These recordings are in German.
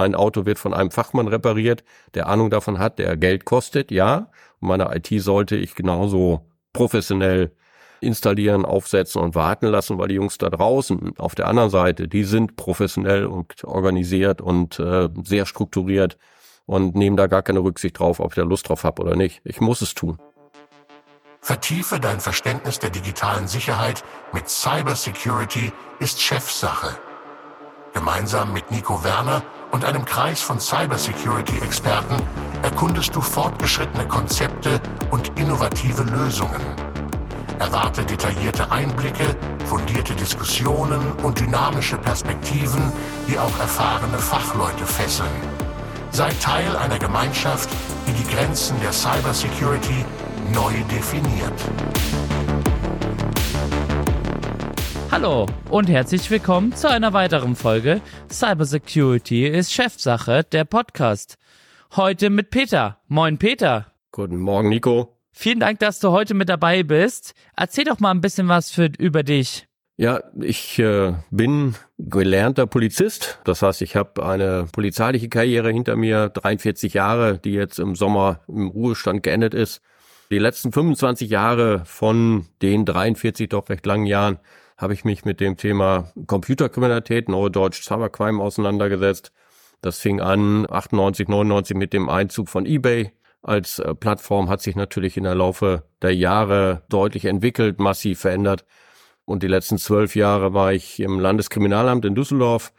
Mein Auto wird von einem Fachmann repariert, der Ahnung davon hat, der Geld kostet, ja. Und meine IT sollte ich genauso professionell installieren, aufsetzen und warten lassen, weil die Jungs da draußen auf der anderen Seite, die sind professionell und organisiert und äh, sehr strukturiert und nehmen da gar keine Rücksicht drauf, ob ich da Lust drauf habe oder nicht. Ich muss es tun. Vertiefe dein Verständnis der digitalen Sicherheit mit Cybersecurity ist Chefsache. Gemeinsam mit Nico Werner und einem Kreis von Cybersecurity-Experten erkundest du fortgeschrittene Konzepte und innovative Lösungen. Erwarte detaillierte Einblicke, fundierte Diskussionen und dynamische Perspektiven, die auch erfahrene Fachleute fesseln. Sei Teil einer Gemeinschaft, die die Grenzen der Cybersecurity neu definiert. Hallo und herzlich willkommen zu einer weiteren Folge Cybersecurity ist Chefsache, der Podcast. Heute mit Peter. Moin Peter. Guten Morgen, Nico. Vielen Dank, dass du heute mit dabei bist. Erzähl doch mal ein bisschen was für, über dich. Ja, ich äh, bin gelernter Polizist. Das heißt, ich habe eine polizeiliche Karriere hinter mir, 43 Jahre, die jetzt im Sommer im Ruhestand geendet ist. Die letzten 25 Jahre von den 43 doch recht langen Jahren habe ich mich mit dem Thema Computerkriminalität, Neudeutsch Cybercrime auseinandergesetzt. Das fing an 98, 99 mit dem Einzug von eBay als äh, Plattform, hat sich natürlich in der Laufe der Jahre deutlich entwickelt, massiv verändert. Und die letzten zwölf Jahre war ich im Landeskriminalamt in Düsseldorf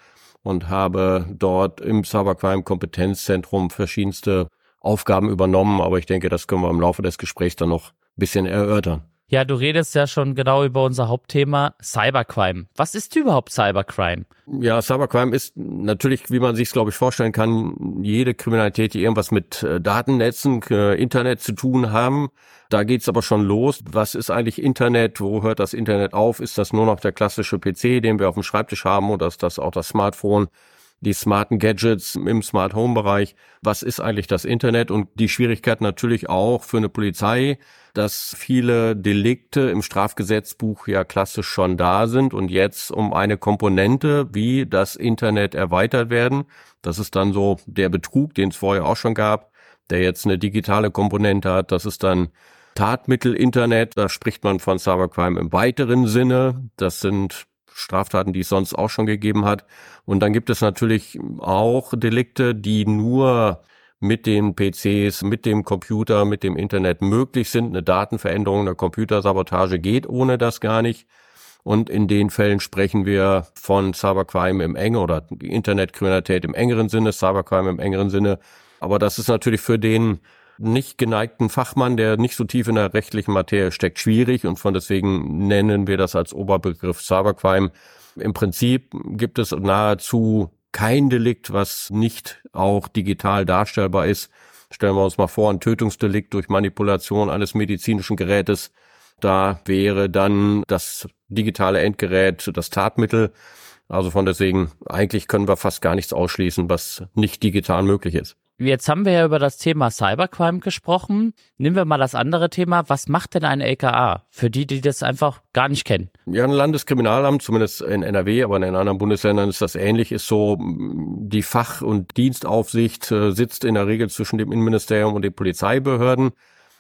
und habe dort im Cybercrime Kompetenzzentrum verschiedenste Aufgaben übernommen. Aber ich denke, das können wir im Laufe des Gesprächs dann noch ein bisschen erörtern. Ja, du redest ja schon genau über unser Hauptthema Cybercrime. Was ist überhaupt Cybercrime? Ja, Cybercrime ist natürlich, wie man sich glaube ich vorstellen kann, jede Kriminalität, die irgendwas mit äh, Datennetzen, äh, Internet zu tun haben. Da geht's aber schon los. Was ist eigentlich Internet? Wo hört das Internet auf? Ist das nur noch der klassische PC, den wir auf dem Schreibtisch haben, oder ist das auch das Smartphone? Die smarten Gadgets im Smart Home Bereich. Was ist eigentlich das Internet? Und die Schwierigkeit natürlich auch für eine Polizei, dass viele Delikte im Strafgesetzbuch ja klassisch schon da sind und jetzt um eine Komponente wie das Internet erweitert werden. Das ist dann so der Betrug, den es vorher auch schon gab, der jetzt eine digitale Komponente hat. Das ist dann Tatmittel-Internet, da spricht man von Cybercrime im weiteren Sinne. Das sind Straftaten, die es sonst auch schon gegeben hat. Und dann gibt es natürlich auch Delikte, die nur mit den PCs, mit dem Computer, mit dem Internet möglich sind. Eine Datenveränderung, eine Computersabotage geht ohne das gar nicht. Und in den Fällen sprechen wir von Cybercrime im engen oder Internetkriminalität im engeren Sinne, Cybercrime im engeren Sinne. Aber das ist natürlich für den nicht geneigten Fachmann, der nicht so tief in der rechtlichen Materie steckt, schwierig und von deswegen nennen wir das als Oberbegriff Cybercrime. Im Prinzip gibt es nahezu kein Delikt, was nicht auch digital darstellbar ist. Stellen wir uns mal vor, ein Tötungsdelikt durch Manipulation eines medizinischen Gerätes. Da wäre dann das digitale Endgerät das Tatmittel. Also von deswegen, eigentlich können wir fast gar nichts ausschließen, was nicht digital möglich ist. Jetzt haben wir ja über das Thema Cybercrime gesprochen. Nehmen wir mal das andere Thema. Was macht denn ein LKA? Für die, die das einfach gar nicht kennen. Ja, ein Landeskriminalamt, zumindest in NRW, aber in anderen Bundesländern ist das ähnlich, ist so, die Fach- und Dienstaufsicht äh, sitzt in der Regel zwischen dem Innenministerium und den Polizeibehörden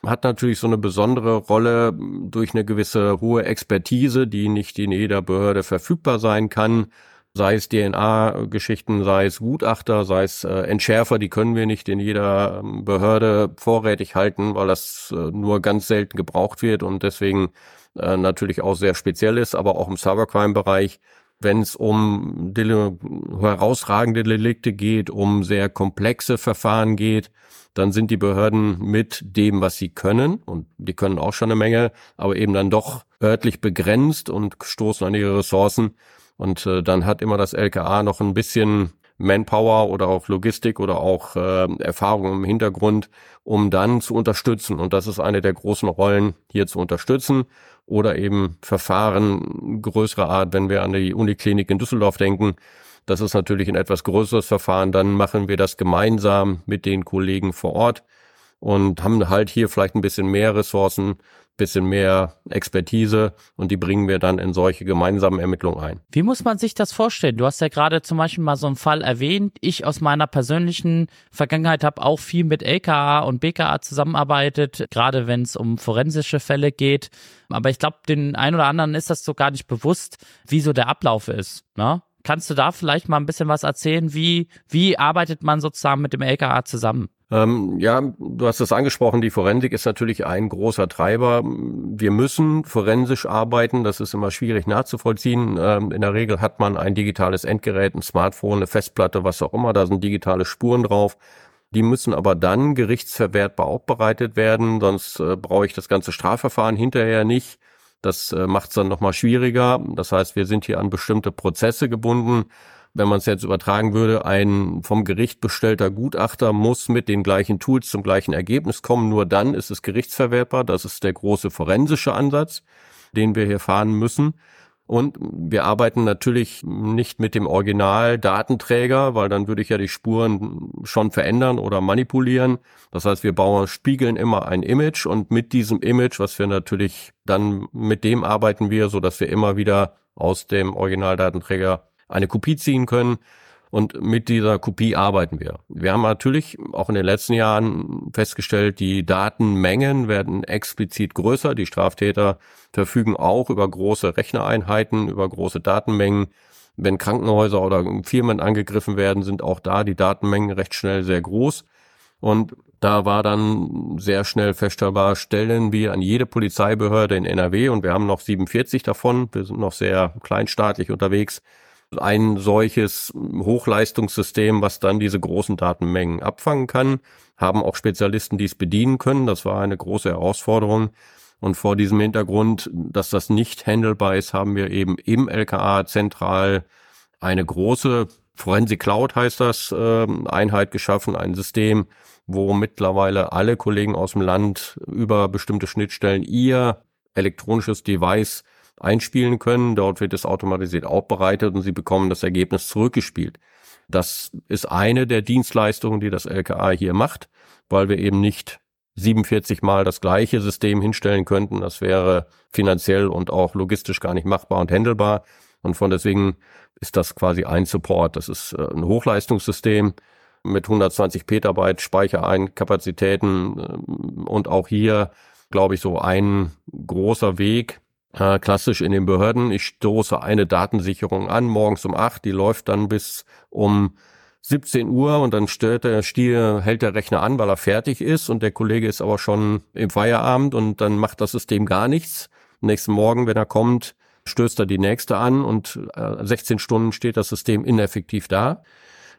hat natürlich so eine besondere Rolle durch eine gewisse hohe Expertise, die nicht in jeder Behörde verfügbar sein kann sei es DNA-Geschichten, sei es Gutachter, sei es äh, Entschärfer, die können wir nicht in jeder ähm, Behörde vorrätig halten, weil das äh, nur ganz selten gebraucht wird und deswegen äh, natürlich auch sehr speziell ist, aber auch im Cybercrime-Bereich, wenn es um Dele herausragende Delikte geht, um sehr komplexe Verfahren geht, dann sind die Behörden mit dem, was sie können, und die können auch schon eine Menge, aber eben dann doch örtlich begrenzt und stoßen an ihre Ressourcen. Und äh, dann hat immer das LKA noch ein bisschen Manpower oder auch Logistik oder auch äh, Erfahrung im Hintergrund, um dann zu unterstützen. Und das ist eine der großen Rollen, hier zu unterstützen oder eben Verfahren größerer Art, wenn wir an die Uniklinik in Düsseldorf denken. Das ist natürlich ein etwas größeres Verfahren. Dann machen wir das gemeinsam mit den Kollegen vor Ort. Und haben halt hier vielleicht ein bisschen mehr Ressourcen, bisschen mehr Expertise und die bringen wir dann in solche gemeinsamen Ermittlungen ein. Wie muss man sich das vorstellen? Du hast ja gerade zum Beispiel mal so einen Fall erwähnt. Ich aus meiner persönlichen Vergangenheit habe auch viel mit LKA und BKA zusammenarbeitet, gerade wenn es um forensische Fälle geht. Aber ich glaube, den einen oder anderen ist das so gar nicht bewusst, wie so der Ablauf ist. Ne? Kannst du da vielleicht mal ein bisschen was erzählen? Wie, wie arbeitet man sozusagen mit dem LKA zusammen? Ähm, ja, du hast es angesprochen, die Forensik ist natürlich ein großer Treiber. Wir müssen forensisch arbeiten, das ist immer schwierig nachzuvollziehen. Ähm, in der Regel hat man ein digitales Endgerät, ein Smartphone, eine Festplatte, was auch immer, da sind digitale Spuren drauf. Die müssen aber dann gerichtsverwertbar aufbereitet werden, sonst äh, brauche ich das ganze Strafverfahren hinterher nicht. Das äh, macht es dann nochmal schwieriger. Das heißt, wir sind hier an bestimmte Prozesse gebunden wenn man es jetzt übertragen würde, ein vom Gericht bestellter Gutachter muss mit den gleichen Tools zum gleichen Ergebnis kommen. Nur dann ist es gerichtsverwertbar. Das ist der große forensische Ansatz, den wir hier fahren müssen. Und wir arbeiten natürlich nicht mit dem Original-Datenträger, weil dann würde ich ja die Spuren schon verändern oder manipulieren. Das heißt, wir bauen, spiegeln immer ein Image und mit diesem Image, was wir natürlich dann mit dem arbeiten wir, so dass wir immer wieder aus dem Originaldatenträger eine Kopie ziehen können. Und mit dieser Kopie arbeiten wir. Wir haben natürlich auch in den letzten Jahren festgestellt, die Datenmengen werden explizit größer. Die Straftäter verfügen auch über große Rechnereinheiten, über große Datenmengen. Wenn Krankenhäuser oder Firmen angegriffen werden, sind auch da die Datenmengen recht schnell sehr groß. Und da war dann sehr schnell feststellbar, stellen wir an jede Polizeibehörde in NRW und wir haben noch 47 davon. Wir sind noch sehr kleinstaatlich unterwegs ein solches Hochleistungssystem, was dann diese großen Datenmengen abfangen kann, haben auch Spezialisten, die es bedienen können. Das war eine große Herausforderung. Und vor diesem Hintergrund, dass das nicht handelbar ist, haben wir eben im LKA zentral eine große Forensik Cloud heißt das, äh, Einheit geschaffen, ein System, wo mittlerweile alle Kollegen aus dem Land über bestimmte Schnittstellen ihr elektronisches Device einspielen können. Dort wird es automatisiert aufbereitet und Sie bekommen das Ergebnis zurückgespielt. Das ist eine der Dienstleistungen, die das LKA hier macht, weil wir eben nicht 47 Mal das gleiche System hinstellen könnten. Das wäre finanziell und auch logistisch gar nicht machbar und handelbar. Und von deswegen ist das quasi ein Support. Das ist äh, ein Hochleistungssystem mit 120 Petabyte Speicherkapazitäten äh, und auch hier, glaube ich, so ein großer Weg, äh, klassisch in den Behörden. Ich stoße eine Datensicherung an, morgens um acht, die läuft dann bis um 17 Uhr und dann stellt der Stier, hält der Rechner an, weil er fertig ist und der Kollege ist aber schon im Feierabend und dann macht das System gar nichts. nächsten Morgen, wenn er kommt, stößt er die nächste an und äh, 16 Stunden steht das System ineffektiv da.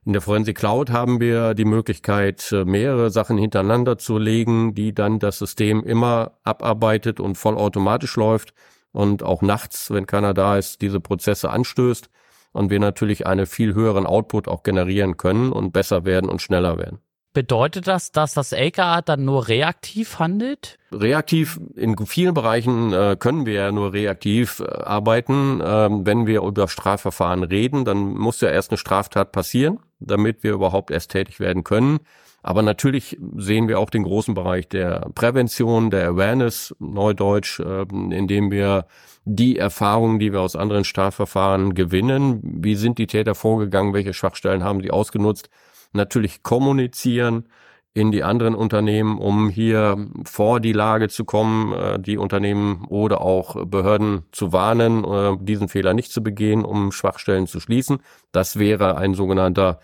In der Forensik Cloud haben wir die Möglichkeit, äh, mehrere Sachen hintereinander zu legen, die dann das System immer abarbeitet und vollautomatisch läuft und auch nachts, wenn keiner da ist, diese Prozesse anstößt und wir natürlich einen viel höheren Output auch generieren können und besser werden und schneller werden. Bedeutet das, dass das LKA dann nur reaktiv handelt? Reaktiv, in vielen Bereichen äh, können wir ja nur reaktiv äh, arbeiten. Ähm, wenn wir über Strafverfahren reden, dann muss ja erst eine Straftat passieren, damit wir überhaupt erst tätig werden können. Aber natürlich sehen wir auch den großen Bereich der Prävention, der Awareness, Neudeutsch, ähm, indem wir die Erfahrungen, die wir aus anderen Strafverfahren gewinnen, wie sind die Täter vorgegangen, welche Schwachstellen haben sie ausgenutzt, natürlich kommunizieren in die anderen Unternehmen, um hier vor die Lage zu kommen, äh, die Unternehmen oder auch Behörden zu warnen, äh, diesen Fehler nicht zu begehen, um Schwachstellen zu schließen. Das wäre ein sogenannter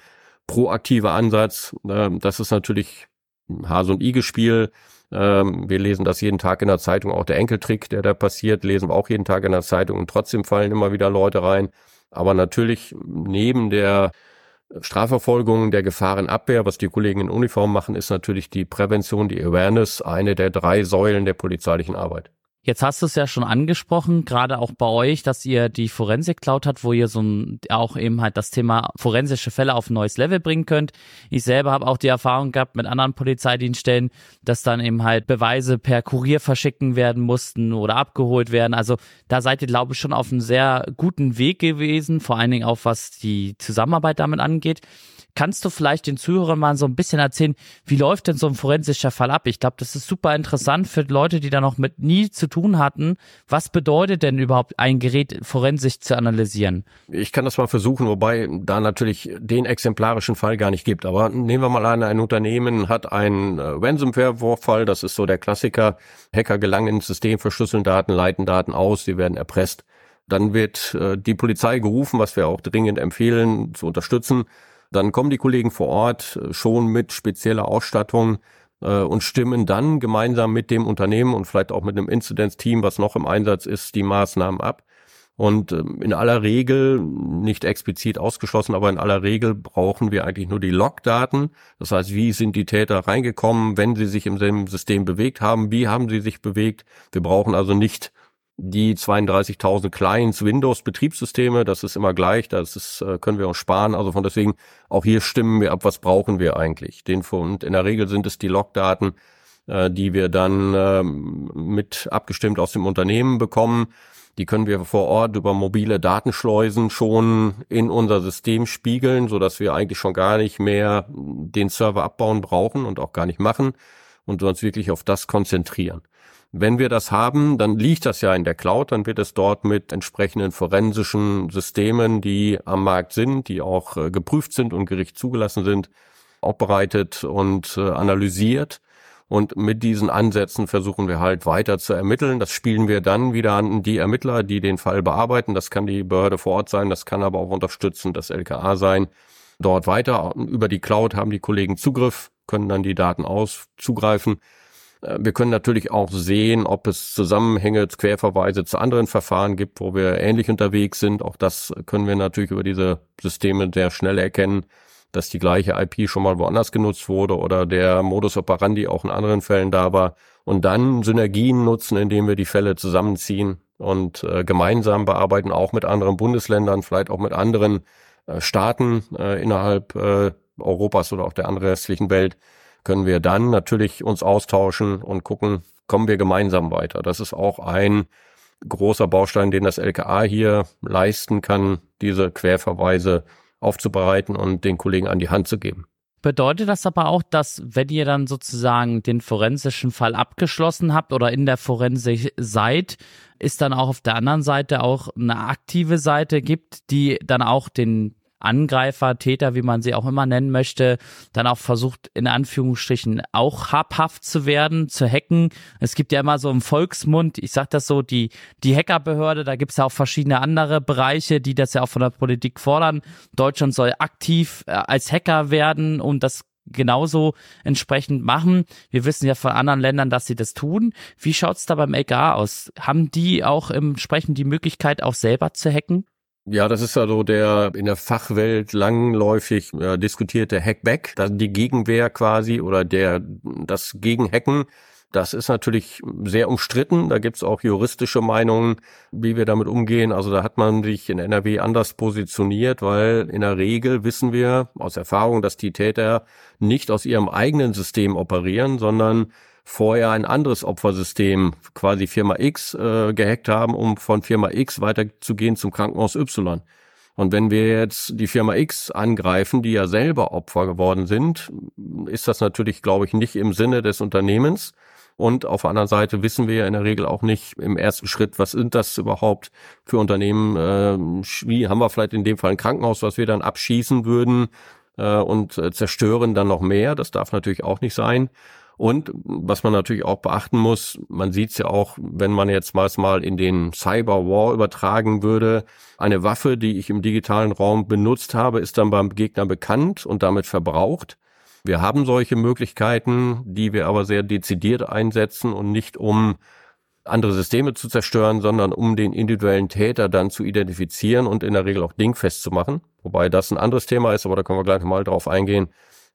proaktiver Ansatz. Ähm, das ist natürlich Hase- und Igel-Spiel. Ähm, wir lesen das jeden Tag in der Zeitung, auch der Enkeltrick, der da passiert, lesen wir auch jeden Tag in der Zeitung und trotzdem fallen immer wieder Leute rein. Aber natürlich neben der Strafverfolgung, der Gefahrenabwehr, was die Kollegen in Uniform machen, ist natürlich die Prävention, die Awareness, eine der drei Säulen der polizeilichen Arbeit. Jetzt hast du es ja schon angesprochen, gerade auch bei euch, dass ihr die Forensik Cloud habt, wo ihr so ein, auch eben halt das Thema forensische Fälle auf ein neues Level bringen könnt. Ich selber habe auch die Erfahrung gehabt mit anderen Polizeidienststellen, dass dann eben halt Beweise per Kurier verschicken werden mussten oder abgeholt werden. Also da seid ihr, glaube ich, schon auf einem sehr guten Weg gewesen, vor allen Dingen auch was die Zusammenarbeit damit angeht. Kannst du vielleicht den Zuhörern mal so ein bisschen erzählen, wie läuft denn so ein forensischer Fall ab? Ich glaube, das ist super interessant für Leute, die da noch mit nie zu tun hatten. Was bedeutet denn überhaupt ein Gerät forensisch zu analysieren? Ich kann das mal versuchen, wobei da natürlich den exemplarischen Fall gar nicht gibt. Aber nehmen wir mal an, ein Unternehmen hat einen äh, Ransomware-Vorfall, das ist so der Klassiker. Hacker gelangen ins System, verschlüsseln Daten, leiten Daten aus, sie werden erpresst. Dann wird äh, die Polizei gerufen, was wir auch dringend empfehlen, zu unterstützen. Dann kommen die Kollegen vor Ort äh, schon mit spezieller Ausstattung äh, und stimmen dann gemeinsam mit dem Unternehmen und vielleicht auch mit einem Incidenzteam, was noch im Einsatz ist, die Maßnahmen ab. Und ähm, in aller Regel, nicht explizit ausgeschlossen, aber in aller Regel brauchen wir eigentlich nur die Logdaten. Das heißt, wie sind die Täter reingekommen, wenn sie sich im System bewegt haben, wie haben sie sich bewegt. Wir brauchen also nicht die 32.000 Clients Windows Betriebssysteme, das ist immer gleich, das ist, äh, können wir uns sparen. Also von deswegen auch hier stimmen wir ab, was brauchen wir eigentlich. Den und in der Regel sind es die Logdaten, äh, die wir dann ähm, mit abgestimmt aus dem Unternehmen bekommen. Die können wir vor Ort über mobile Datenschleusen schon in unser System spiegeln, so dass wir eigentlich schon gar nicht mehr den Server abbauen brauchen und auch gar nicht machen und uns wirklich auf das konzentrieren. Wenn wir das haben, dann liegt das ja in der Cloud, dann wird es dort mit entsprechenden forensischen Systemen, die am Markt sind, die auch äh, geprüft sind und Gericht zugelassen sind, aufbereitet und äh, analysiert. Und mit diesen Ansätzen versuchen wir halt weiter zu ermitteln. Das spielen wir dann wieder an die Ermittler, die den Fall bearbeiten. Das kann die Behörde vor Ort sein, das kann aber auch unterstützend das LKA sein. Dort weiter über die Cloud haben die Kollegen Zugriff, können dann die Daten aus zugreifen äh, wir können natürlich auch sehen, ob es Zusammenhänge, Querverweise zu anderen Verfahren gibt, wo wir ähnlich unterwegs sind. Auch das können wir natürlich über diese Systeme sehr schnell erkennen, dass die gleiche IP schon mal woanders genutzt wurde oder der Modus operandi auch in anderen Fällen da war. Und dann Synergien nutzen, indem wir die Fälle zusammenziehen und äh, gemeinsam bearbeiten, auch mit anderen Bundesländern, vielleicht auch mit anderen äh, Staaten äh, innerhalb äh, Europas oder auch der anderen restlichen Welt können wir dann natürlich uns austauschen und gucken, kommen wir gemeinsam weiter. Das ist auch ein großer Baustein, den das LKA hier leisten kann, diese Querverweise aufzubereiten und den Kollegen an die Hand zu geben. Bedeutet das aber auch, dass wenn ihr dann sozusagen den forensischen Fall abgeschlossen habt oder in der Forensik seid, ist dann auch auf der anderen Seite auch eine aktive Seite gibt, die dann auch den Angreifer, Täter, wie man sie auch immer nennen möchte, dann auch versucht, in Anführungsstrichen auch habhaft zu werden, zu hacken. Es gibt ja immer so im Volksmund, ich sag das so, die, die Hackerbehörde, da gibt es ja auch verschiedene andere Bereiche, die das ja auch von der Politik fordern. Deutschland soll aktiv äh, als Hacker werden und das genauso entsprechend machen. Wir wissen ja von anderen Ländern, dass sie das tun. Wie schaut's da beim LKA aus? Haben die auch entsprechend die Möglichkeit, auch selber zu hacken? Ja, das ist also der in der Fachwelt langläufig äh, diskutierte Hackback, die Gegenwehr quasi oder der das Gegenhacken. Das ist natürlich sehr umstritten. Da gibt's auch juristische Meinungen, wie wir damit umgehen. Also da hat man sich in NRW anders positioniert, weil in der Regel wissen wir aus Erfahrung, dass die Täter nicht aus ihrem eigenen System operieren, sondern vorher ein anderes Opfersystem, quasi Firma X, äh, gehackt haben, um von Firma X weiterzugehen zum Krankenhaus Y. Und wenn wir jetzt die Firma X angreifen, die ja selber Opfer geworden sind, ist das natürlich, glaube ich, nicht im Sinne des Unternehmens. Und auf der anderen Seite wissen wir ja in der Regel auch nicht im ersten Schritt, was sind das überhaupt für Unternehmen? Äh, wie haben wir vielleicht in dem Fall ein Krankenhaus, was wir dann abschießen würden äh, und äh, zerstören dann noch mehr? Das darf natürlich auch nicht sein. Und was man natürlich auch beachten muss, man sieht es ja auch, wenn man jetzt mal in den Cyberwar übertragen würde, eine Waffe, die ich im digitalen Raum benutzt habe, ist dann beim Gegner bekannt und damit verbraucht. Wir haben solche Möglichkeiten, die wir aber sehr dezidiert einsetzen und nicht um andere Systeme zu zerstören, sondern um den individuellen Täter dann zu identifizieren und in der Regel auch dingfest zu machen. Wobei das ein anderes Thema ist, aber da können wir gleich mal drauf eingehen,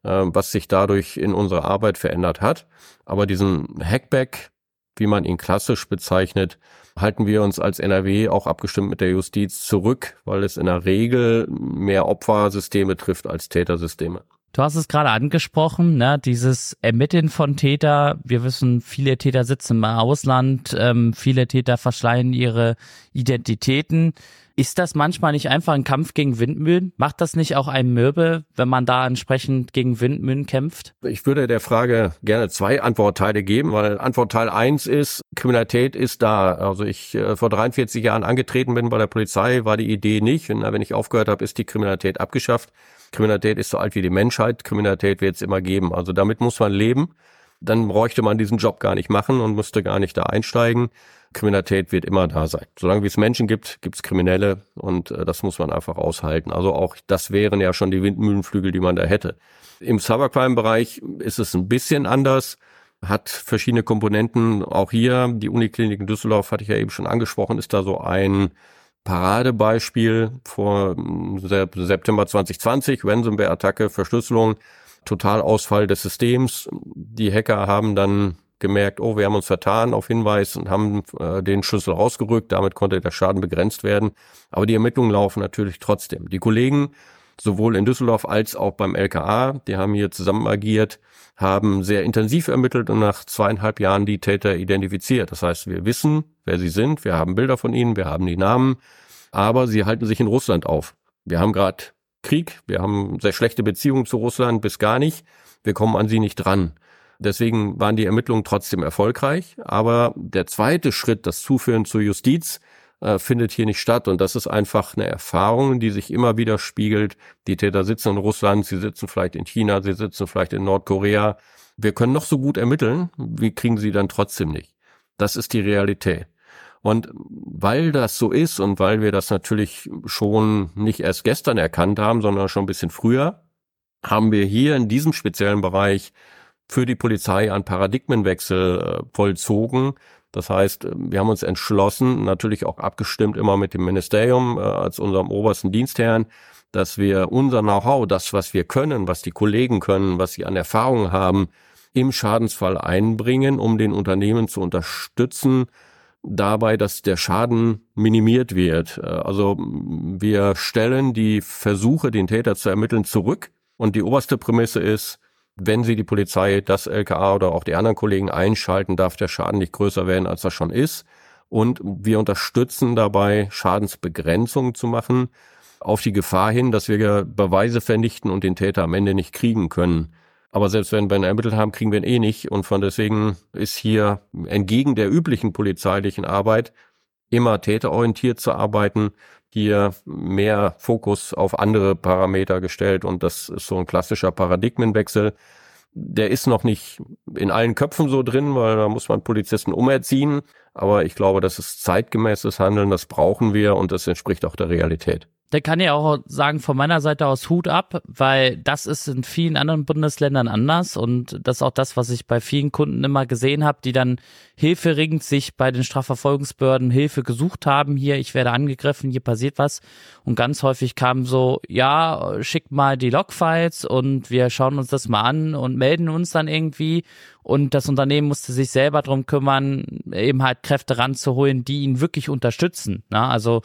was sich dadurch in unserer Arbeit verändert hat. Aber diesen Hackback, wie man ihn klassisch bezeichnet, halten wir uns als NRW auch abgestimmt mit der Justiz zurück, weil es in der Regel mehr Opfersysteme trifft als Tätersysteme. Du hast es gerade angesprochen, ne, dieses Ermitteln von Täter. Wir wissen, viele Täter sitzen im Ausland, ähm, viele Täter verschleiern ihre Identitäten. Ist das manchmal nicht einfach ein Kampf gegen Windmühlen? Macht das nicht auch einen Mürbe, wenn man da entsprechend gegen Windmühlen kämpft? Ich würde der Frage gerne zwei Antwortteile geben, weil Antwortteil eins ist, Kriminalität ist da. Also ich äh, vor 43 Jahren angetreten bin bei der Polizei, war die Idee nicht. Und wenn ich aufgehört habe, ist die Kriminalität abgeschafft. Kriminalität ist so alt wie die Menschheit. Kriminalität wird es immer geben. Also damit muss man leben. Dann bräuchte man diesen Job gar nicht machen und müsste gar nicht da einsteigen. Kriminalität wird immer da sein. Solange wie es Menschen gibt, gibt es Kriminelle und äh, das muss man einfach aushalten. Also auch das wären ja schon die Windmühlenflügel, die man da hätte. Im Cybercrime-Bereich ist es ein bisschen anders, hat verschiedene Komponenten. Auch hier, die Uniklinik in Düsseldorf, hatte ich ja eben schon angesprochen, ist da so ein Paradebeispiel vor hm, September 2020, Ransomware-Attacke, Verschlüsselung, Totalausfall des Systems. Die Hacker haben dann gemerkt, oh, wir haben uns vertan auf Hinweis und haben äh, den Schlüssel rausgerückt. Damit konnte der Schaden begrenzt werden. Aber die Ermittlungen laufen natürlich trotzdem. Die Kollegen, sowohl in Düsseldorf als auch beim LKA, die haben hier zusammen agiert, haben sehr intensiv ermittelt und nach zweieinhalb Jahren die Täter identifiziert. Das heißt, wir wissen, wer sie sind, wir haben Bilder von ihnen, wir haben die Namen, aber sie halten sich in Russland auf. Wir haben gerade Krieg, wir haben sehr schlechte Beziehungen zu Russland bis gar nicht. Wir kommen an sie nicht dran. Deswegen waren die Ermittlungen trotzdem erfolgreich. Aber der zweite Schritt, das Zuführen zur Justiz, äh, findet hier nicht statt. Und das ist einfach eine Erfahrung, die sich immer wieder spiegelt. Die Täter sitzen in Russland, sie sitzen vielleicht in China, sie sitzen vielleicht in Nordkorea. Wir können noch so gut ermitteln, wie kriegen sie dann trotzdem nicht. Das ist die Realität. Und weil das so ist und weil wir das natürlich schon nicht erst gestern erkannt haben, sondern schon ein bisschen früher, haben wir hier in diesem speziellen Bereich für die Polizei einen Paradigmenwechsel äh, vollzogen. Das heißt, wir haben uns entschlossen, natürlich auch abgestimmt immer mit dem Ministerium äh, als unserem obersten Dienstherrn, dass wir unser Know-how, das, was wir können, was die Kollegen können, was sie an Erfahrung haben, im Schadensfall einbringen, um den Unternehmen zu unterstützen, dabei, dass der Schaden minimiert wird. Äh, also wir stellen die Versuche, den Täter zu ermitteln, zurück. Und die oberste Prämisse ist, wenn Sie die Polizei, das LKA oder auch die anderen Kollegen einschalten, darf der Schaden nicht größer werden, als er schon ist. Und wir unterstützen dabei, Schadensbegrenzungen zu machen, auf die Gefahr hin, dass wir Beweise vernichten und den Täter am Ende nicht kriegen können. Aber selbst wenn wir ihn ermittelt haben, kriegen wir ihn eh nicht. Und von deswegen ist hier entgegen der üblichen polizeilichen Arbeit immer täterorientiert zu arbeiten, hier mehr Fokus auf andere Parameter gestellt und das ist so ein klassischer Paradigmenwechsel. Der ist noch nicht in allen Köpfen so drin, weil da muss man Polizisten umerziehen. Aber ich glaube, das ist zeitgemäßes Handeln, das brauchen wir und das entspricht auch der Realität da kann ich auch sagen, von meiner Seite aus Hut ab, weil das ist in vielen anderen Bundesländern anders und das ist auch das, was ich bei vielen Kunden immer gesehen habe, die dann hilferegend sich bei den Strafverfolgungsbehörden Hilfe gesucht haben. Hier, ich werde angegriffen, hier passiert was. Und ganz häufig kam so, ja, schick mal die Logfiles und wir schauen uns das mal an und melden uns dann irgendwie. Und das Unternehmen musste sich selber drum kümmern, eben halt Kräfte ranzuholen, die ihn wirklich unterstützen. Na, also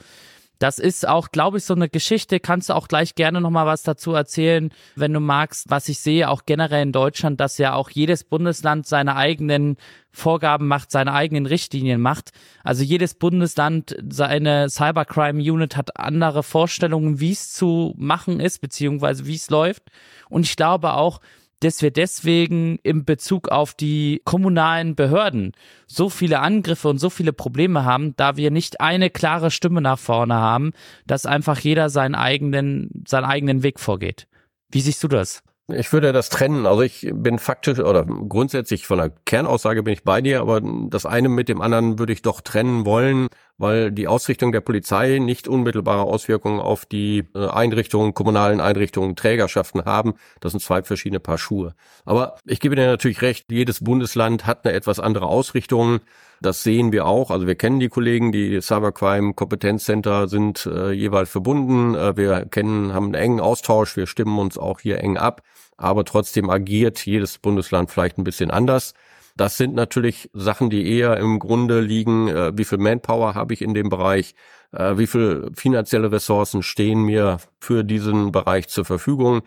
das ist auch, glaube ich, so eine Geschichte. Kannst du auch gleich gerne nochmal was dazu erzählen, wenn du magst, was ich sehe, auch generell in Deutschland, dass ja auch jedes Bundesland seine eigenen Vorgaben macht, seine eigenen Richtlinien macht. Also jedes Bundesland, seine Cybercrime Unit hat andere Vorstellungen, wie es zu machen ist, beziehungsweise wie es läuft. Und ich glaube auch, dass wir deswegen im Bezug auf die kommunalen Behörden so viele Angriffe und so viele Probleme haben, da wir nicht eine klare Stimme nach vorne haben, dass einfach jeder seinen eigenen, seinen eigenen Weg vorgeht. Wie siehst du das? Ich würde das trennen. Also ich bin faktisch oder grundsätzlich von der Kernaussage bin ich bei dir, aber das eine mit dem anderen würde ich doch trennen wollen, weil die Ausrichtung der Polizei nicht unmittelbare Auswirkungen auf die äh, Einrichtungen, kommunalen Einrichtungen, Trägerschaften haben. Das sind zwei verschiedene Paar Schuhe. Aber ich gebe dir natürlich recht, jedes Bundesland hat eine etwas andere Ausrichtung. Das sehen wir auch. Also wir kennen die Kollegen, die Cybercrime Kompetenzcenter sind äh, jeweils verbunden. Äh, wir kennen, haben einen engen Austausch. Wir stimmen uns auch hier eng ab. Aber trotzdem agiert jedes Bundesland vielleicht ein bisschen anders. Das sind natürlich Sachen, die eher im Grunde liegen, äh, wie viel Manpower habe ich in dem Bereich, äh, wie viel finanzielle Ressourcen stehen mir für diesen Bereich zur Verfügung.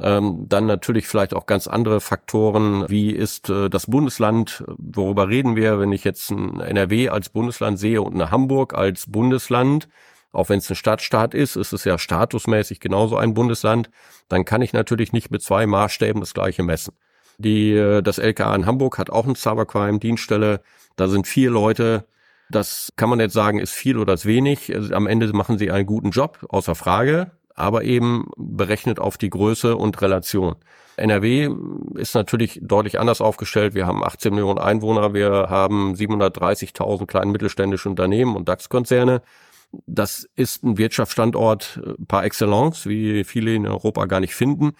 Ähm, dann natürlich vielleicht auch ganz andere Faktoren. Wie ist äh, das Bundesland? Worüber reden wir, wenn ich jetzt ein NRW als Bundesland sehe und eine Hamburg als Bundesland? Auch wenn es ein Stadtstaat ist, ist es ja statusmäßig genauso ein Bundesland. Dann kann ich natürlich nicht mit zwei Maßstäben das gleiche messen. Die, äh, das LKA in Hamburg hat auch eine Cybercrime-Dienststelle. Da sind vier Leute. Das kann man jetzt sagen, ist viel oder ist wenig. Am Ende machen sie einen guten Job, außer Frage, aber eben berechnet auf die Größe und Relation. NRW ist natürlich deutlich anders aufgestellt. Wir haben 18 Millionen Einwohner, wir haben 730.000 kleine mittelständische Unternehmen und DAX-Konzerne. Das ist ein Wirtschaftsstandort par excellence, wie viele in Europa gar nicht finden.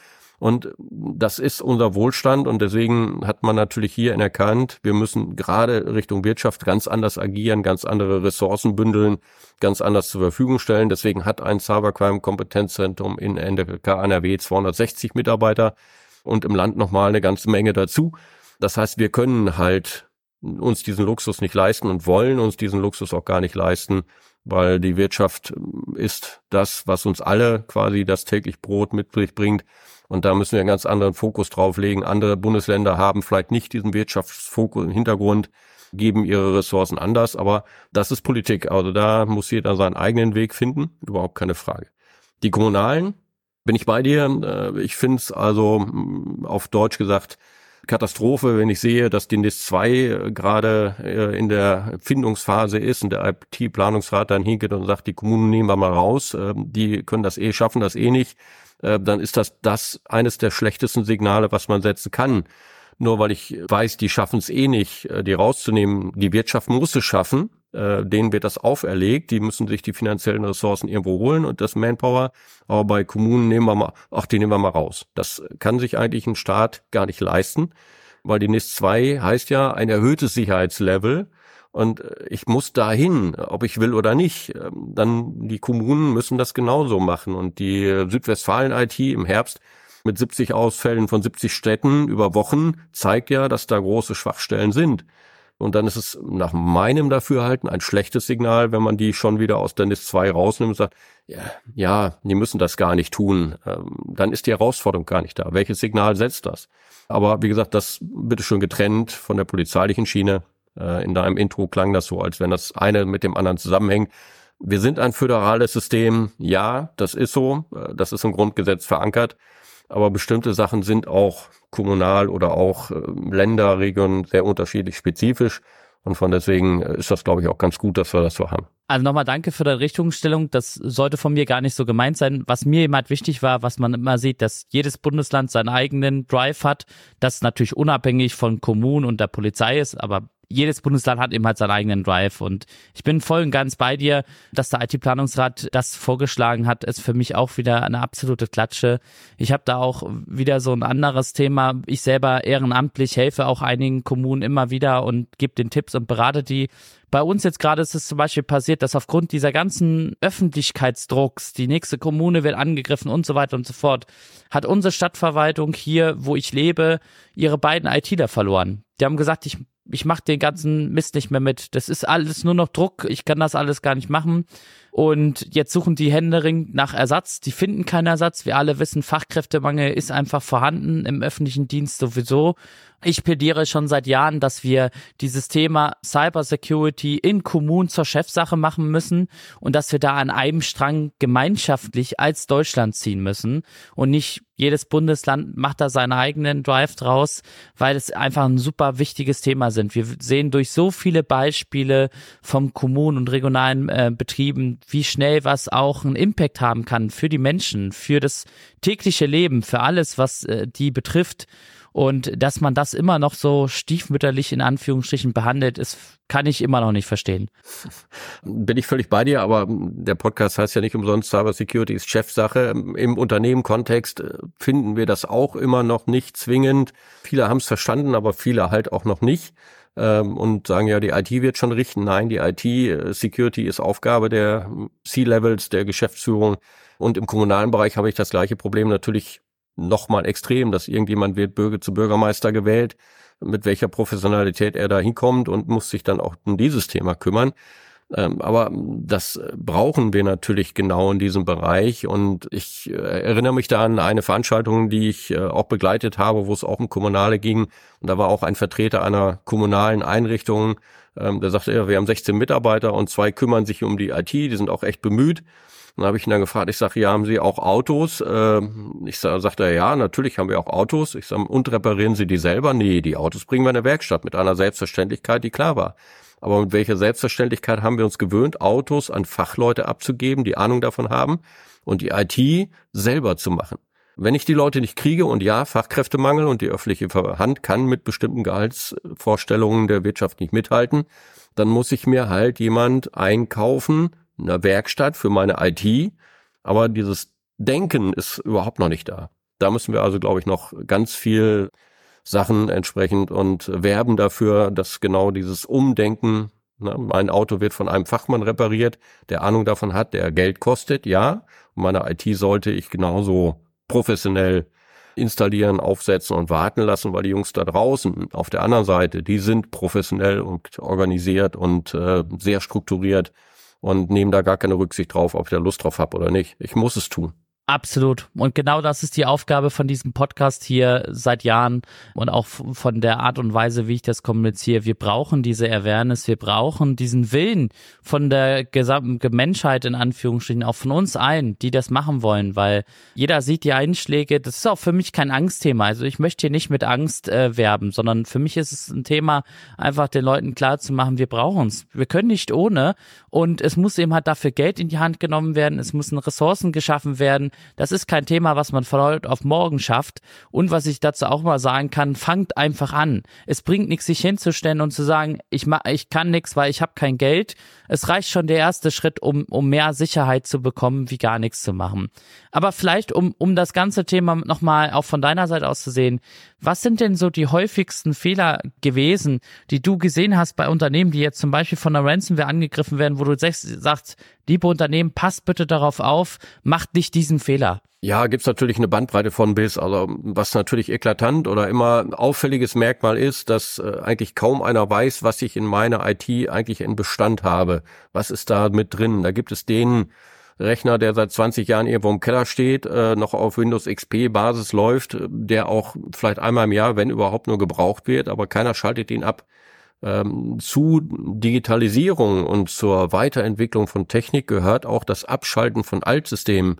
Und das ist unser Wohlstand und deswegen hat man natürlich hier erkannt, wir müssen gerade Richtung Wirtschaft ganz anders agieren, ganz andere Ressourcen bündeln, ganz anders zur Verfügung stellen. Deswegen hat ein Cybercrime Kompetenzzentrum in NDK NRW 260 Mitarbeiter und im Land nochmal eine ganze Menge dazu. Das heißt, wir können halt uns diesen Luxus nicht leisten und wollen uns diesen Luxus auch gar nicht leisten, weil die Wirtschaft ist das, was uns alle quasi das täglich Brot mit bringt. Und da müssen wir einen ganz anderen Fokus drauf legen. Andere Bundesländer haben vielleicht nicht diesen Wirtschaftsfokus im Hintergrund, geben ihre Ressourcen anders, aber das ist Politik. Also da muss jeder seinen eigenen Weg finden, überhaupt keine Frage. Die Kommunalen, bin ich bei dir. Äh, ich finde es also auf Deutsch gesagt Katastrophe, wenn ich sehe, dass die NIS 2 äh, gerade äh, in der Findungsphase ist und der IT-Planungsrat dann hingeht und sagt, die Kommunen nehmen wir mal raus, die können das eh schaffen, das eh nicht, dann ist das das eines der schlechtesten Signale, was man setzen kann. Nur weil ich weiß, die schaffen es eh nicht, die rauszunehmen. Die Wirtschaft muss es schaffen äh, denen wird das auferlegt, die müssen sich die finanziellen Ressourcen irgendwo holen und das Manpower, aber bei Kommunen nehmen wir mal, ach, die nehmen wir mal raus. Das kann sich eigentlich ein Staat gar nicht leisten, weil die NIS 2 heißt ja ein erhöhtes Sicherheitslevel und äh, ich muss dahin, ob ich will oder nicht. Ähm, dann die Kommunen müssen das genauso machen und die Südwestfalen-IT im Herbst mit 70 Ausfällen von 70 Städten über Wochen zeigt ja, dass da große Schwachstellen sind. Und dann ist es nach meinem Dafürhalten ein schlechtes Signal, wenn man die schon wieder aus der NIS 2 rausnimmt und sagt, ja, ja, die müssen das gar nicht tun. Ähm, dann ist die Herausforderung gar nicht da. Welches Signal setzt das? Aber wie gesagt, das bitte schön getrennt von der polizeilichen Schiene. Äh, in deinem Intro klang das so, als wenn das eine mit dem anderen zusammenhängt. Wir sind ein föderales System. Ja, das ist so. Äh, das ist im Grundgesetz verankert. Aber bestimmte Sachen sind auch kommunal oder auch äh, Länderregionen sehr unterschiedlich spezifisch. Und von deswegen ist das, glaube ich, auch ganz gut, dass wir das so haben. Also nochmal danke für deine Richtungsstellung. Das sollte von mir gar nicht so gemeint sein. Was mir immer halt wichtig war, was man immer sieht, dass jedes Bundesland seinen eigenen Drive hat, das natürlich unabhängig von Kommunen und der Polizei ist, aber jedes Bundesland hat eben halt seinen eigenen Drive und ich bin voll und ganz bei dir, dass der IT-Planungsrat das vorgeschlagen hat, ist für mich auch wieder eine absolute Klatsche. Ich habe da auch wieder so ein anderes Thema. Ich selber ehrenamtlich helfe auch einigen Kommunen immer wieder und gebe den Tipps und berate die. Bei uns jetzt gerade ist es zum Beispiel passiert, dass aufgrund dieser ganzen Öffentlichkeitsdrucks, die nächste Kommune wird angegriffen und so weiter und so fort, hat unsere Stadtverwaltung hier, wo ich lebe, ihre beiden ITler verloren. Die haben gesagt, ich ich mache den ganzen Mist nicht mehr mit. Das ist alles nur noch Druck. Ich kann das alles gar nicht machen. Und jetzt suchen die Händering nach Ersatz. Die finden keinen Ersatz. Wir alle wissen, Fachkräftemangel ist einfach vorhanden im öffentlichen Dienst sowieso. Ich plädiere schon seit Jahren, dass wir dieses Thema Cybersecurity in Kommunen zur Chefsache machen müssen und dass wir da an einem Strang gemeinschaftlich als Deutschland ziehen müssen und nicht jedes Bundesland macht da seinen eigenen Drive draus, weil es einfach ein super wichtiges Thema sind. Wir sehen durch so viele Beispiele vom Kommunen und regionalen äh, Betrieben, wie schnell was auch einen Impact haben kann für die Menschen, für das tägliche Leben, für alles, was äh, die betrifft. Und dass man das immer noch so stiefmütterlich in Anführungsstrichen behandelt, ist, kann ich immer noch nicht verstehen. Bin ich völlig bei dir, aber der Podcast heißt ja nicht umsonst Cyber Security ist Chefsache. Im Unternehmenkontext äh, finden wir das auch immer noch nicht zwingend. Viele haben es verstanden, aber viele halt auch noch nicht ähm, und sagen ja, die IT wird schon richten. Nein, die IT-Security ist Aufgabe der C-Levels, der Geschäftsführung. Und im kommunalen Bereich habe ich das gleiche Problem natürlich nochmal extrem, dass irgendjemand wird Bürger zu Bürgermeister gewählt, mit welcher Professionalität er da hinkommt und muss sich dann auch um dieses Thema kümmern. Ähm, aber das brauchen wir natürlich genau in diesem Bereich. Und ich äh, erinnere mich da an eine Veranstaltung, die ich äh, auch begleitet habe, wo es auch um Kommunale ging. Und da war auch ein Vertreter einer kommunalen Einrichtung Ähm, der sagte, ja, wir haben 16 Mitarbeiter und zwei kümmern sich um die IT, die sind auch echt bemüht. Dann habe ich ihn dann gefragt, ich sage, ja, haben Sie auch Autos? Ähm, ich sag, sagt er, ja, natürlich haben wir auch Autos. Ich sage, und reparieren Sie die selber? Nee, die Autos bringen wir in der Werkstatt mit einer Selbstverständlichkeit, die klar war. Aber mit welcher Selbstverständlichkeit haben wir uns gewöhnt, Autos an Fachleute abzugeben, die Ahnung davon haben und die IT selber zu machen? Wenn ich die Leute nicht kriege und ja, Fachkräftemangel und die öffentliche Hand kann mit bestimmten Gehaltsvorstellungen der Wirtschaft nicht mithalten, dann muss ich mir halt jemand einkaufen, einer Werkstatt für meine IT, aber dieses Denken ist überhaupt noch nicht da. Da müssen wir also, glaube ich, noch ganz viel Sachen entsprechend und werben dafür, dass genau dieses Umdenken, ne, mein Auto wird von einem Fachmann repariert, der Ahnung davon hat, der Geld kostet, ja, und meine IT sollte ich genauso professionell installieren, aufsetzen und warten lassen, weil die Jungs da draußen auf der anderen Seite, die sind professionell und organisiert und äh, sehr strukturiert und nehmen da gar keine Rücksicht drauf, ob ich da Lust drauf habe oder nicht. Ich muss es tun. Absolut. Und genau das ist die Aufgabe von diesem Podcast hier seit Jahren und auch von der Art und Weise, wie ich das kommuniziere. Wir brauchen diese Awareness, wir brauchen diesen Willen von der gesamten Menschheit in Anführungsstrichen, auch von uns allen, die das machen wollen, weil jeder sieht die Einschläge. Das ist auch für mich kein Angstthema. Also ich möchte hier nicht mit Angst äh, werben, sondern für mich ist es ein Thema, einfach den Leuten klar zu machen, wir brauchen es. Wir können nicht ohne und es muss eben halt dafür Geld in die Hand genommen werden, es müssen Ressourcen geschaffen werden das ist kein Thema, was man von heute auf morgen schafft. Und was ich dazu auch mal sagen kann, fangt einfach an. Es bringt nichts, sich hinzustellen und zu sagen, ich, mach, ich kann nichts, weil ich habe kein Geld. Es reicht schon der erste Schritt, um, um mehr Sicherheit zu bekommen, wie gar nichts zu machen. Aber vielleicht, um, um das ganze Thema nochmal auch von deiner Seite aus zu sehen, was sind denn so die häufigsten Fehler gewesen, die du gesehen hast bei Unternehmen, die jetzt zum Beispiel von einer Ransomware angegriffen werden, wo du sagst, liebe Unternehmen, passt bitte darauf auf, macht nicht diesen Fehler? Ja, gibt's natürlich eine Bandbreite von bis. Also was natürlich eklatant oder immer auffälliges Merkmal ist, dass äh, eigentlich kaum einer weiß, was ich in meiner IT eigentlich in Bestand habe. Was ist da mit drin? Da gibt es den Rechner, der seit 20 Jahren irgendwo im Keller steht, äh, noch auf Windows XP Basis läuft, der auch vielleicht einmal im Jahr, wenn überhaupt nur gebraucht wird, aber keiner schaltet ihn ab. Ähm, zu Digitalisierung und zur Weiterentwicklung von Technik gehört auch das Abschalten von Altsystemen.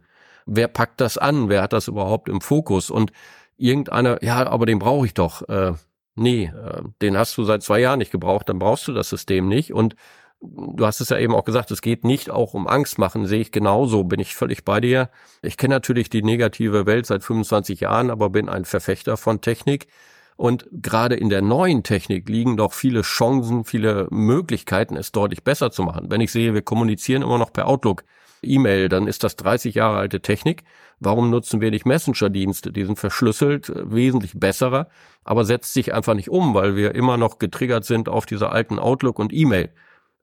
Wer packt das an? Wer hat das überhaupt im Fokus? Und irgendeiner, ja, aber den brauche ich doch. Äh, nee, äh, den hast du seit zwei Jahren nicht gebraucht, dann brauchst du das System nicht. Und du hast es ja eben auch gesagt, es geht nicht auch um Angst machen, sehe ich genauso, bin ich völlig bei dir. Ich kenne natürlich die negative Welt seit 25 Jahren, aber bin ein Verfechter von Technik. Und gerade in der neuen Technik liegen doch viele Chancen, viele Möglichkeiten, es deutlich besser zu machen. Wenn ich sehe, wir kommunizieren immer noch per Outlook, E-Mail, dann ist das 30 Jahre alte Technik. Warum nutzen wir nicht Messenger-Dienste? Die sind verschlüsselt, wesentlich besserer, aber setzt sich einfach nicht um, weil wir immer noch getriggert sind auf dieser alten Outlook und E-Mail.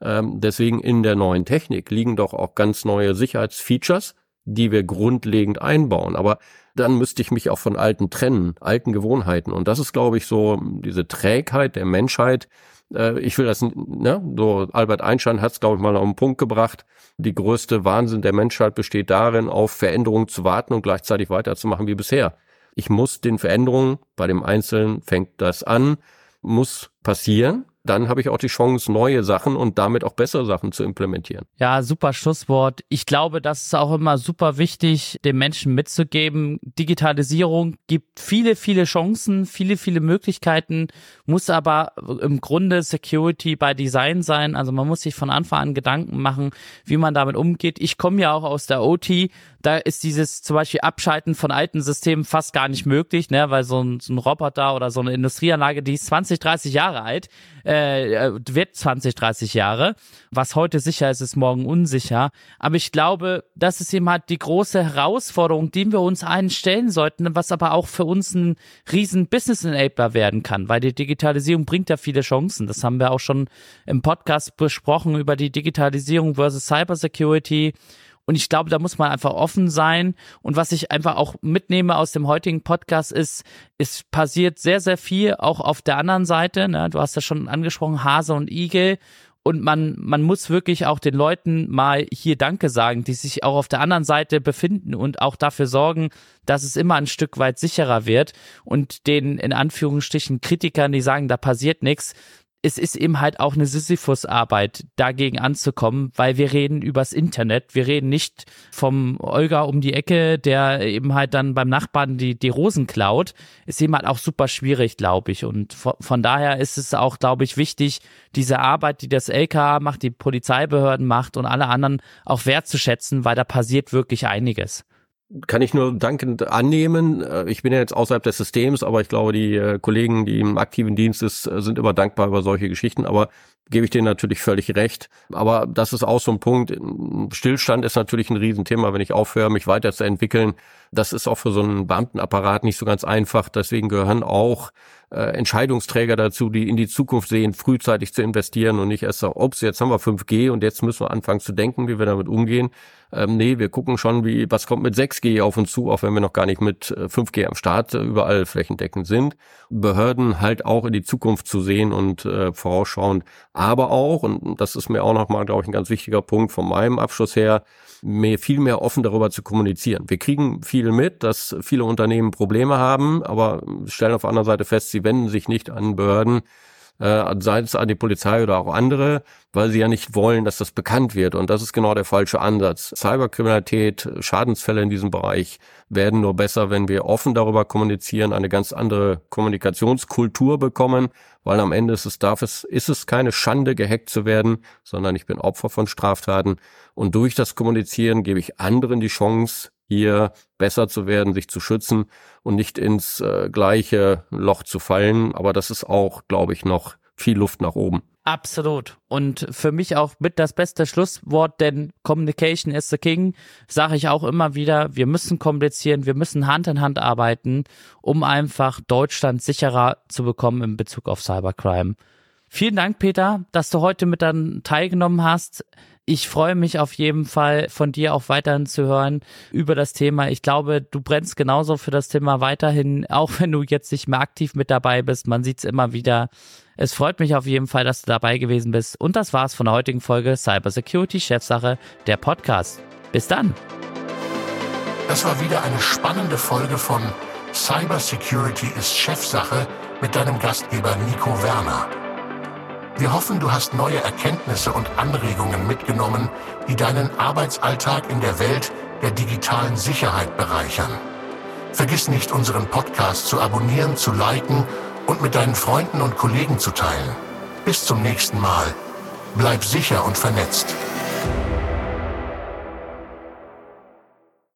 Ähm, deswegen in der neuen Technik liegen doch auch ganz neue Sicherheitsfeatures, die wir grundlegend einbauen. Aber dann müsste ich mich auch von alten trennen, alten Gewohnheiten. Und das ist, glaube ich, so diese Trägheit der Menschheit. Äh, ich will das, ne, so Albert Einstein hat es, glaube ich, mal auf den Punkt gebracht. Die größte Wahnsinn der Menschheit besteht darin, auf Veränderungen zu warten und gleichzeitig weiterzumachen wie bisher. Ich muss den Veränderungen, bei dem Einzelnen fängt das an, muss passieren dann habe ich auch die Chance, neue Sachen und damit auch bessere Sachen zu implementieren. Ja, super Schlusswort. Ich glaube, das ist auch immer super wichtig, den Menschen mitzugeben. Digitalisierung gibt viele, viele Chancen, viele, viele Möglichkeiten, muss aber im Grunde Security by Design sein. Also man muss sich von Anfang an Gedanken machen, wie man damit umgeht. Ich komme ja auch aus der OT. Da ist dieses zum Beispiel Abschalten von alten Systemen fast gar nicht möglich, ne? weil so ein, so ein Roboter oder so eine Industrieanlage, die ist 20, 30 Jahre alt äh wird 20, 30 Jahre. Was heute sicher ist, ist morgen unsicher. Aber ich glaube, das ist eben halt die große Herausforderung, die wir uns allen stellen sollten, was aber auch für uns ein riesen Business Enabler werden kann, weil die Digitalisierung bringt ja viele Chancen. Das haben wir auch schon im Podcast besprochen über die Digitalisierung versus Cybersecurity. Und ich glaube, da muss man einfach offen sein. Und was ich einfach auch mitnehme aus dem heutigen Podcast ist, es passiert sehr, sehr viel auch auf der anderen Seite. Ne? Du hast ja schon angesprochen, Hase und Igel. Und man, man muss wirklich auch den Leuten mal hier Danke sagen, die sich auch auf der anderen Seite befinden und auch dafür sorgen, dass es immer ein Stück weit sicherer wird. Und den in Anführungsstrichen Kritikern, die sagen, da passiert nichts, es ist eben halt auch eine Sisyphus-Arbeit, dagegen anzukommen, weil wir reden übers Internet. Wir reden nicht vom Olga um die Ecke, der eben halt dann beim Nachbarn die, die Rosen klaut. Ist eben halt auch super schwierig, glaube ich. Und von, von daher ist es auch, glaube ich, wichtig, diese Arbeit, die das LKA macht, die Polizeibehörden macht und alle anderen auch wertzuschätzen, weil da passiert wirklich einiges kann ich nur dankend annehmen. Äh, ich bin ja jetzt außerhalb des Systems, aber ich glaube, die äh, Kollegen, die im aktiven Dienst ist, äh, sind immer dankbar über solche Geschichten. Aber gebe ich denen natürlich völlig recht. Aber das ist auch so ein Punkt. Stillstand ist natürlich ein Riesenthema, wenn ich aufhöre, mich weiterzuentwickeln. Das ist auch für so einen Beamtenapparat nicht so ganz einfach. Deswegen gehören auch äh, Entscheidungsträger dazu, die in die Zukunft sehen, frühzeitig zu investieren und nicht erst sagen, ups, jetzt haben wir 5G und jetzt müssen wir anfangen zu denken, wie wir damit umgehen. Ähm, nee, wir gucken schon, wie, was kommt mit 6G auf uns zu, auch wenn wir noch gar nicht mit 5G äh, am Start äh, überall flächendeckend sind. Behörden halt auch in die Zukunft zu sehen und äh, vorausschauend, aber auch, und das ist mir auch nochmal, glaube ich, ein ganz wichtiger Punkt von meinem Abschluss her, mehr, viel mehr offen darüber zu kommunizieren. Wir kriegen viel mit, dass viele Unternehmen Probleme haben, aber stellen auf der anderen Seite fest, sie wenden sich nicht an Behörden, äh, sei es an die Polizei oder auch andere, weil sie ja nicht wollen, dass das bekannt wird. Und das ist genau der falsche Ansatz. Cyberkriminalität, Schadensfälle in diesem Bereich werden nur besser, wenn wir offen darüber kommunizieren, eine ganz andere Kommunikationskultur bekommen, weil am Ende ist es, darf es, ist es keine Schande, gehackt zu werden, sondern ich bin Opfer von Straftaten. Und durch das Kommunizieren gebe ich anderen die Chance, hier besser zu werden, sich zu schützen und nicht ins äh, gleiche Loch zu fallen. Aber das ist auch, glaube ich, noch viel Luft nach oben. Absolut. Und für mich auch mit das beste Schlusswort, denn Communication is the King, sage ich auch immer wieder, wir müssen kommunizieren, wir müssen Hand in Hand arbeiten, um einfach Deutschland sicherer zu bekommen in Bezug auf Cybercrime. Vielen Dank, Peter, dass du heute mit dann teilgenommen hast. Ich freue mich auf jeden Fall von dir auch weiterhin zu hören über das Thema. Ich glaube, du brennst genauso für das Thema weiterhin, auch wenn du jetzt nicht mehr aktiv mit dabei bist. Man sieht es immer wieder. Es freut mich auf jeden Fall, dass du dabei gewesen bist. Und das war's von der heutigen Folge Cybersecurity Chefsache, der Podcast. Bis dann. Das war wieder eine spannende Folge von Cybersecurity ist Chefsache mit deinem Gastgeber Nico Werner. Wir hoffen, du hast neue Erkenntnisse und Anregungen mitgenommen, die deinen Arbeitsalltag in der Welt der digitalen Sicherheit bereichern. Vergiss nicht, unseren Podcast zu abonnieren, zu liken und mit deinen Freunden und Kollegen zu teilen. Bis zum nächsten Mal. Bleib sicher und vernetzt.